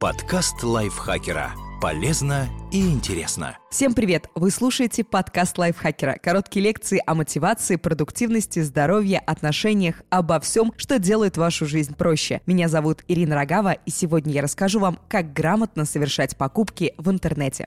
Подкаст лайфхакера. Полезно и интересно. Всем привет! Вы слушаете подкаст лайфхакера. Короткие лекции о мотивации, продуктивности, здоровье, отношениях, обо всем, что делает вашу жизнь проще. Меня зовут Ирина Рогава, и сегодня я расскажу вам, как грамотно совершать покупки в интернете.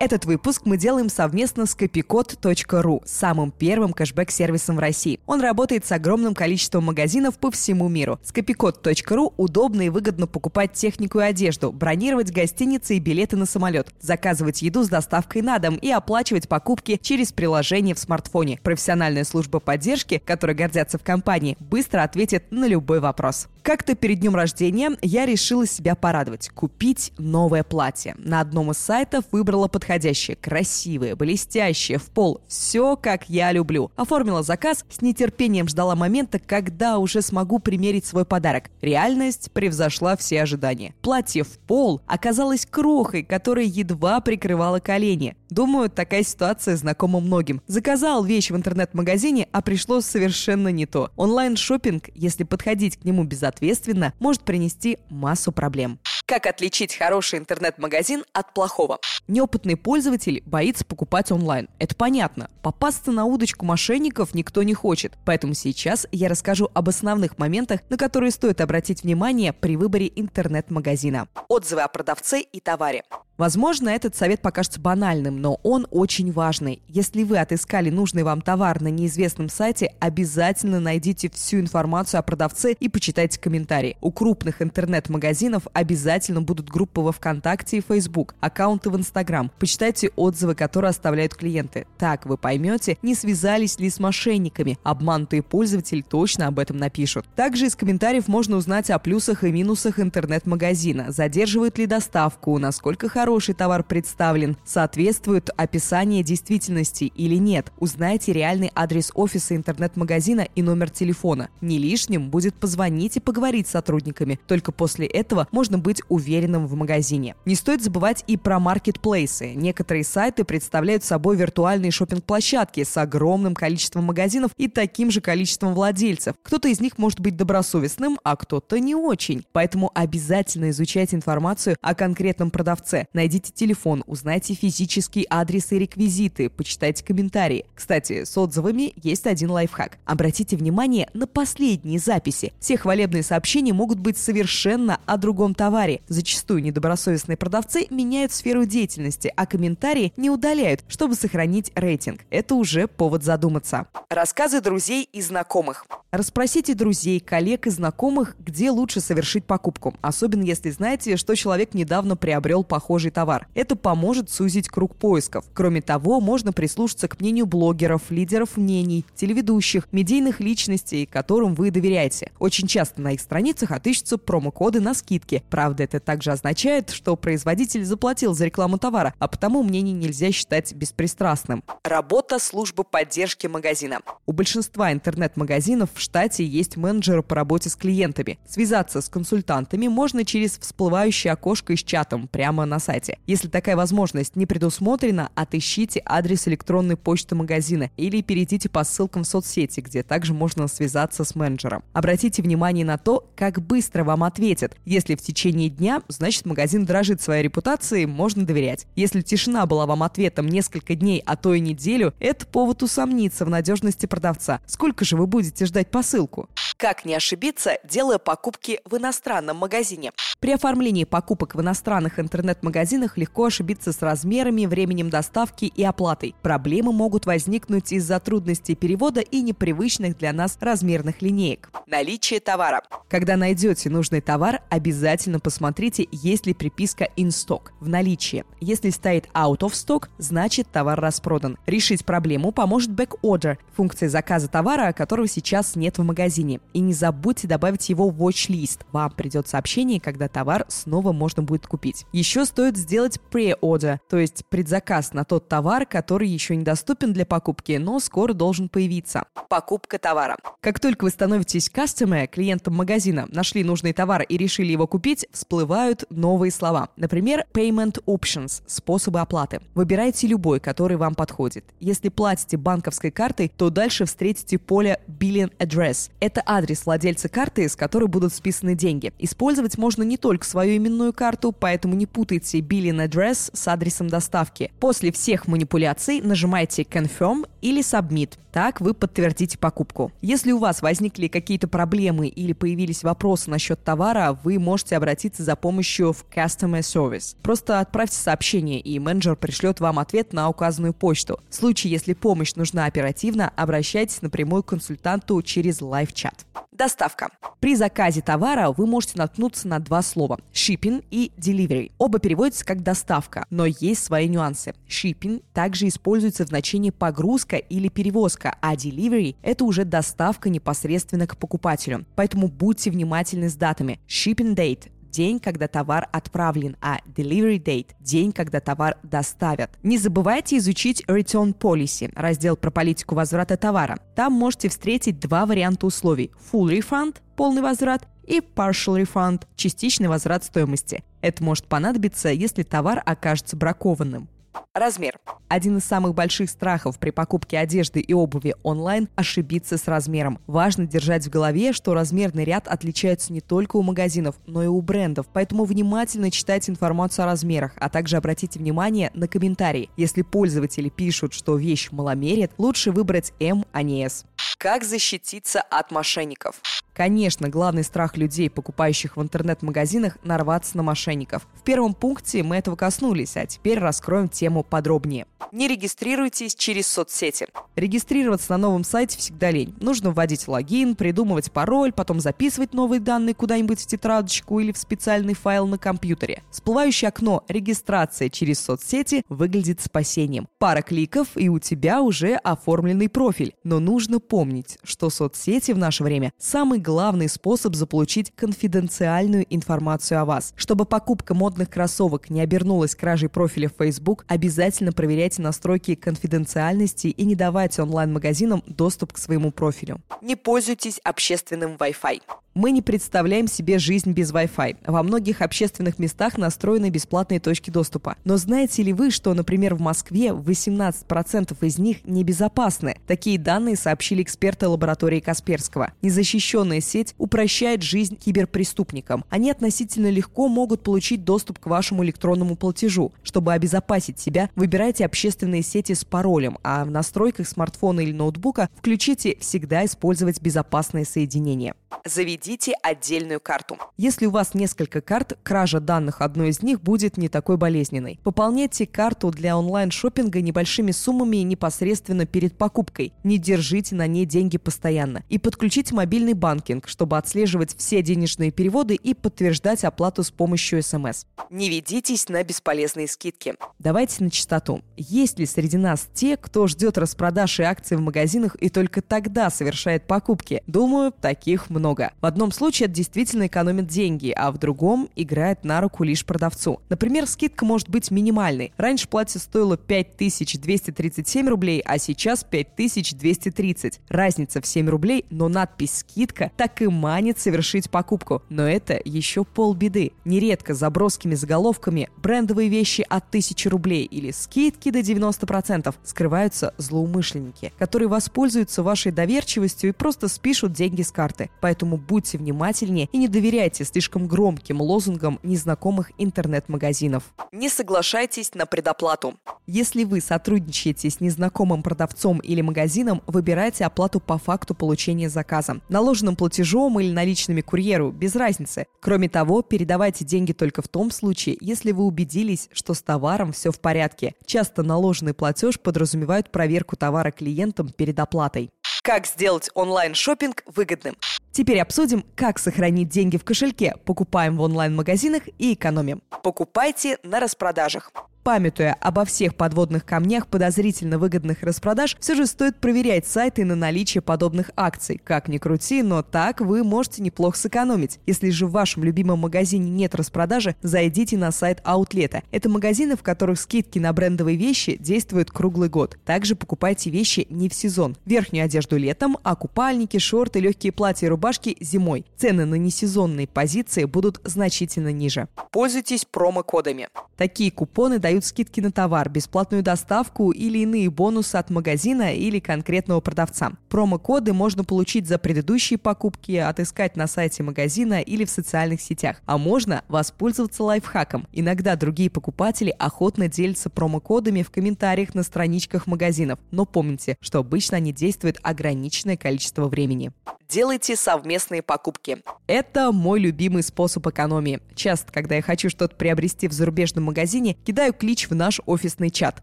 Этот выпуск мы делаем совместно с копикод.ру, самым первым кэшбэк-сервисом в России. Он работает с огромным количеством магазинов по всему миру. С копикод.ру удобно и выгодно покупать технику и одежду, бронировать гостиницы и билеты на самолет, заказывать еду с доставкой на дом и оплачивать покупки через приложение в смартфоне. Профессиональная служба поддержки, которой гордятся в компании, быстро ответит на любой вопрос. Как-то перед днем рождения я решила себя порадовать, купить новое платье. На одном из сайтов выбрала под подходящее, красивое, блестящее, в пол. Все, как я люблю. Оформила заказ, с нетерпением ждала момента, когда уже смогу примерить свой подарок. Реальность превзошла все ожидания. Платье в пол оказалось крохой, которая едва прикрывала колени. Думаю, такая ситуация знакома многим. Заказал вещь в интернет-магазине, а пришло совершенно не то. онлайн шопинг если подходить к нему безответственно, может принести массу проблем. Как отличить хороший интернет-магазин от плохого? Неопытный пользователь боится покупать онлайн. Это понятно. Попасться на удочку мошенников никто не хочет. Поэтому сейчас я расскажу об основных моментах, на которые стоит обратить внимание при выборе интернет-магазина. Отзывы о продавце и товаре. Возможно, этот совет покажется банальным, но он очень важный. Если вы отыскали нужный вам товар на неизвестном сайте, обязательно найдите всю информацию о продавце и почитайте комментарии. У крупных интернет-магазинов обязательно будут группы во ВКонтакте и Facebook, аккаунты в Инстаграм. Почитайте отзывы, которые оставляют клиенты. Так вы поймете, не связались ли с мошенниками. Обманутые пользователи точно об этом напишут. Также из комментариев можно узнать о плюсах и минусах интернет-магазина. Задерживает ли доставку, насколько хороший товар представлен, соответствует описание действительности или нет. Узнайте реальный адрес офиса интернет-магазина и номер телефона. Не лишним будет позвонить и поговорить с сотрудниками. Только после этого можно быть уверенным в магазине. Не стоит забывать и про маркетплейсы. Некоторые сайты представляют собой виртуальные шопинг-площадки с огромным количеством магазинов и таким же количеством владельцев. Кто-то из них может быть добросовестным, а кто-то не очень. Поэтому обязательно изучайте информацию о конкретном продавце. Найдите телефон, узнайте физический адрес и реквизиты, почитайте комментарии. Кстати, с отзывами есть один лайфхак. Обратите внимание на последние записи. Все хвалебные сообщения могут быть совершенно о другом товаре. Зачастую недобросовестные продавцы меняют сферу деятельности, а комментарии не удаляют, чтобы сохранить рейтинг. Это уже повод задуматься. Рассказы друзей и знакомых. Расспросите друзей, коллег и знакомых, где лучше совершить покупку, особенно если знаете, что человек недавно приобрел похожий товар. Это поможет сузить круг поисков. Кроме того, можно прислушаться к мнению блогеров, лидеров мнений, телеведущих, медийных личностей, которым вы доверяете. Очень часто на их страницах отыщутся промокоды на скидки. Правда, это также означает, что производитель заплатил за рекламу товара, а потому мнение нельзя считать беспристрастным. Работа службы поддержки магазина. У большинства интернет-магазинов штате есть менеджеры по работе с клиентами. Связаться с консультантами можно через всплывающее окошко с чатом прямо на сайте. Если такая возможность не предусмотрена, отыщите адрес электронной почты магазина или перейдите по ссылкам в соцсети, где также можно связаться с менеджером. Обратите внимание на то, как быстро вам ответят. Если в течение дня, значит магазин дрожит своей репутацией, можно доверять. Если тишина была вам ответом несколько дней, а то и неделю, это повод усомниться в надежности продавца. Сколько же вы будете ждать посылку? Как не ошибиться, делая покупки в иностранном магазине? При оформлении покупок в иностранных интернет-магазинах легко ошибиться с размерами, временем доставки и оплатой. Проблемы могут возникнуть из-за трудностей перевода и непривычных для нас размерных линеек. Наличие товара. Когда найдете нужный товар, обязательно посмотрите, есть ли приписка in stock в наличии. Если стоит out of stock, значит товар распродан. Решить проблему поможет back order – функция заказа товара, которого сейчас нет в магазине. И не забудьте добавить его в watch list. Вам придет сообщение, когда товар снова можно будет купить. Еще стоит сделать pre-order, то есть предзаказ на тот товар, который еще недоступен для покупки, но скоро должен появиться. Покупка товара. Как только вы становитесь customer, клиентом магазина, нашли нужный товар и решили его купить, всплывают новые слова. Например, payment options – способы оплаты. Выбирайте любой, который вам подходит. Если платите банковской картой, то дальше встретите поле billing address. Это адрес владельца карты, с которой будут списаны деньги. Использовать можно не только свою именную карту, поэтому не путайте billing address с адресом доставки. После всех манипуляций нажимайте confirm или submit. Так вы подтвердите покупку. Если у вас возникли какие-то проблемы или появились вопросы насчет товара, вы можете обратиться за помощью в Customer Service. Просто отправьте сообщение, и менеджер пришлет вам ответ на указанную почту. В случае, если помощь нужна оперативно, обращайтесь напрямую к консультанту через лайв-чат. Доставка. При заказе товара вы можете наткнуться на два слова – shipping и delivery. Оба переводятся как доставка, но есть свои нюансы. Shipping также используется в значении погрузка или перевозка, а delivery – это уже доставка непосредственно к покупателю. Поэтому будьте внимательны с датами. Shipping date день, когда товар отправлен, а delivery date – день, когда товар доставят. Не забывайте изучить Return Policy, раздел про политику возврата товара. Там можете встретить два варианта условий – full refund – полный возврат и partial refund – частичный возврат стоимости. Это может понадобиться, если товар окажется бракованным. Размер. Один из самых больших страхов при покупке одежды и обуви онлайн – ошибиться с размером. Важно держать в голове, что размерный ряд отличается не только у магазинов, но и у брендов, поэтому внимательно читайте информацию о размерах, а также обратите внимание на комментарии. Если пользователи пишут, что вещь маломерит, лучше выбрать М, а не С. Как защититься от мошенников? Конечно, главный страх людей, покупающих в интернет-магазинах, нарваться на мошенников. В первом пункте мы этого коснулись, а теперь раскроем тему подробнее. Не регистрируйтесь через соцсети. Регистрироваться на новом сайте всегда лень. Нужно вводить логин, придумывать пароль, потом записывать новые данные куда-нибудь в тетрадочку или в специальный файл на компьютере. Всплывающее окно «Регистрация через соцсети» выглядит спасением. Пара кликов, и у тебя уже оформленный профиль. Но нужно помнить, что соцсети в наше время – самый главный способ заполучить конфиденциальную информацию о вас. Чтобы покупка модных кроссовок не обернулась кражей профиля в Facebook, обязательно проверяйте настройки конфиденциальности и не давайте онлайн-магазинам доступ к своему профилю. Не пользуйтесь общественным Wi-Fi. Мы не представляем себе жизнь без Wi-Fi. Во многих общественных местах настроены бесплатные точки доступа. Но знаете ли вы, что, например, в Москве 18% из них небезопасны? Такие данные сообщили эксперты лаборатории Касперского. Незащищенная сеть упрощает жизнь киберпреступникам. Они относительно легко могут получить доступ к вашему электронному платежу. Чтобы обезопасить себя, выбирайте общественные сети с паролем, а в настройках смартфона или ноутбука включите «Всегда использовать безопасное соединение». Заведите отдельную карту. Если у вас несколько карт, кража данных одной из них будет не такой болезненной. Пополняйте карту для онлайн-шоппинга небольшими суммами непосредственно перед покупкой. Не держите на ней деньги постоянно. И подключите мобильный банкинг, чтобы отслеживать все денежные переводы и подтверждать оплату с помощью СМС. Не ведитесь на бесполезные скидки. Давайте на чистоту. Есть ли среди нас те, кто ждет распродаж и акций в магазинах и только тогда совершает покупки? Думаю, таких много. В одном случае это действительно экономит деньги, а в другом играет на руку лишь продавцу. Например, скидка может быть минимальной. Раньше платье стоило 5237 рублей, а сейчас 5230. Разница в 7 рублей, но надпись «скидка» так и манит совершить покупку. Но это еще полбеды. Нередко за броскими заголовками брендовые вещи от 1000 рублей или скидки до 90% скрываются злоумышленники, которые воспользуются вашей доверчивостью и просто спишут деньги с карты. Поэтому будьте внимательнее и не доверяйте слишком громким лозунгам незнакомых интернет-магазинов. Не соглашайтесь на предоплату. Если вы сотрудничаете с незнакомым продавцом или магазином, выбирайте оплату по факту получения заказа. Наложенным платежом или наличными курьеру, без разницы. Кроме того, передавайте деньги только в том случае, если вы убедились, что с товаром все в порядке. Часто наложенный платеж подразумевает проверку товара клиентам перед оплатой. Как сделать онлайн шопинг выгодным? Теперь обсудим, как сохранить деньги в кошельке. Покупаем в онлайн-магазинах и экономим. Покупайте на распродажах. Памятуя обо всех подводных камнях подозрительно выгодных распродаж, все же стоит проверять сайты на наличие подобных акций. Как ни крути, но так вы можете неплохо сэкономить. Если же в вашем любимом магазине нет распродажи, зайдите на сайт Аутлета. Это магазины, в которых скидки на брендовые вещи действуют круглый год. Также покупайте вещи не в сезон. Верхнюю одежду летом, а купальники, шорты, легкие платья и рубашки зимой. Цены на несезонные позиции будут значительно ниже. Пользуйтесь промокодами. Такие купоны дают скидки на товар, бесплатную доставку или иные бонусы от магазина или конкретного продавца. Промокоды можно получить за предыдущие покупки, отыскать на сайте магазина или в социальных сетях. А можно воспользоваться лайфхаком. Иногда другие покупатели охотно делятся промокодами в комментариях на страничках магазинов. Но помните, что обычно они действуют ограниченное количество времени. Делайте совместные покупки. Это мой любимый способ экономии. Часто, когда я хочу что-то приобрести в зарубежном магазине, кидаю клич в наш офисный чат.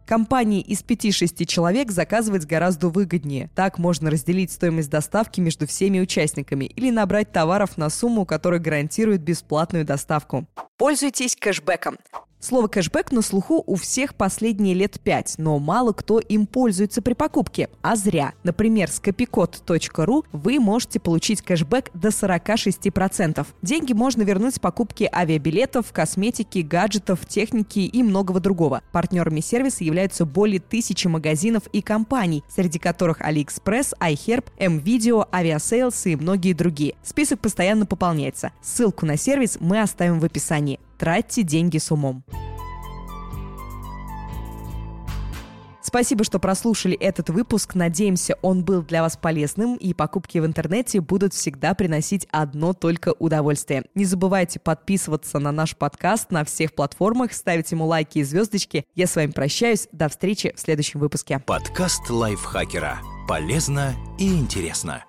Компании из 5-6 человек заказывать гораздо выгоднее. Так можно разделить стоимость доставки между всеми участниками или набрать товаров на сумму, которая гарантирует бесплатную доставку. Пользуйтесь кэшбэком. Слово «кэшбэк» на слуху у всех последние лет пять, но мало кто им пользуется при покупке. А зря. Например, с копикод.ру вы можете получить кэшбэк до 46%. Деньги можно вернуть с покупки авиабилетов, косметики, гаджетов, техники и многого другого. Партнерами сервиса являются более тысячи магазинов и компаний, среди которых AliExpress, iHerb, MVideo, Aviasales и многие другие. Список постоянно пополняется. Ссылку на сервис мы оставим в описании. Тратьте деньги с умом. Спасибо, что прослушали этот выпуск. Надеемся, он был для вас полезным, и покупки в интернете будут всегда приносить одно только удовольствие. Не забывайте подписываться на наш подкаст на всех платформах, ставить ему лайки и звездочки. Я с вами прощаюсь. До встречи в следующем выпуске. Подкаст лайфхакера. Полезно и интересно.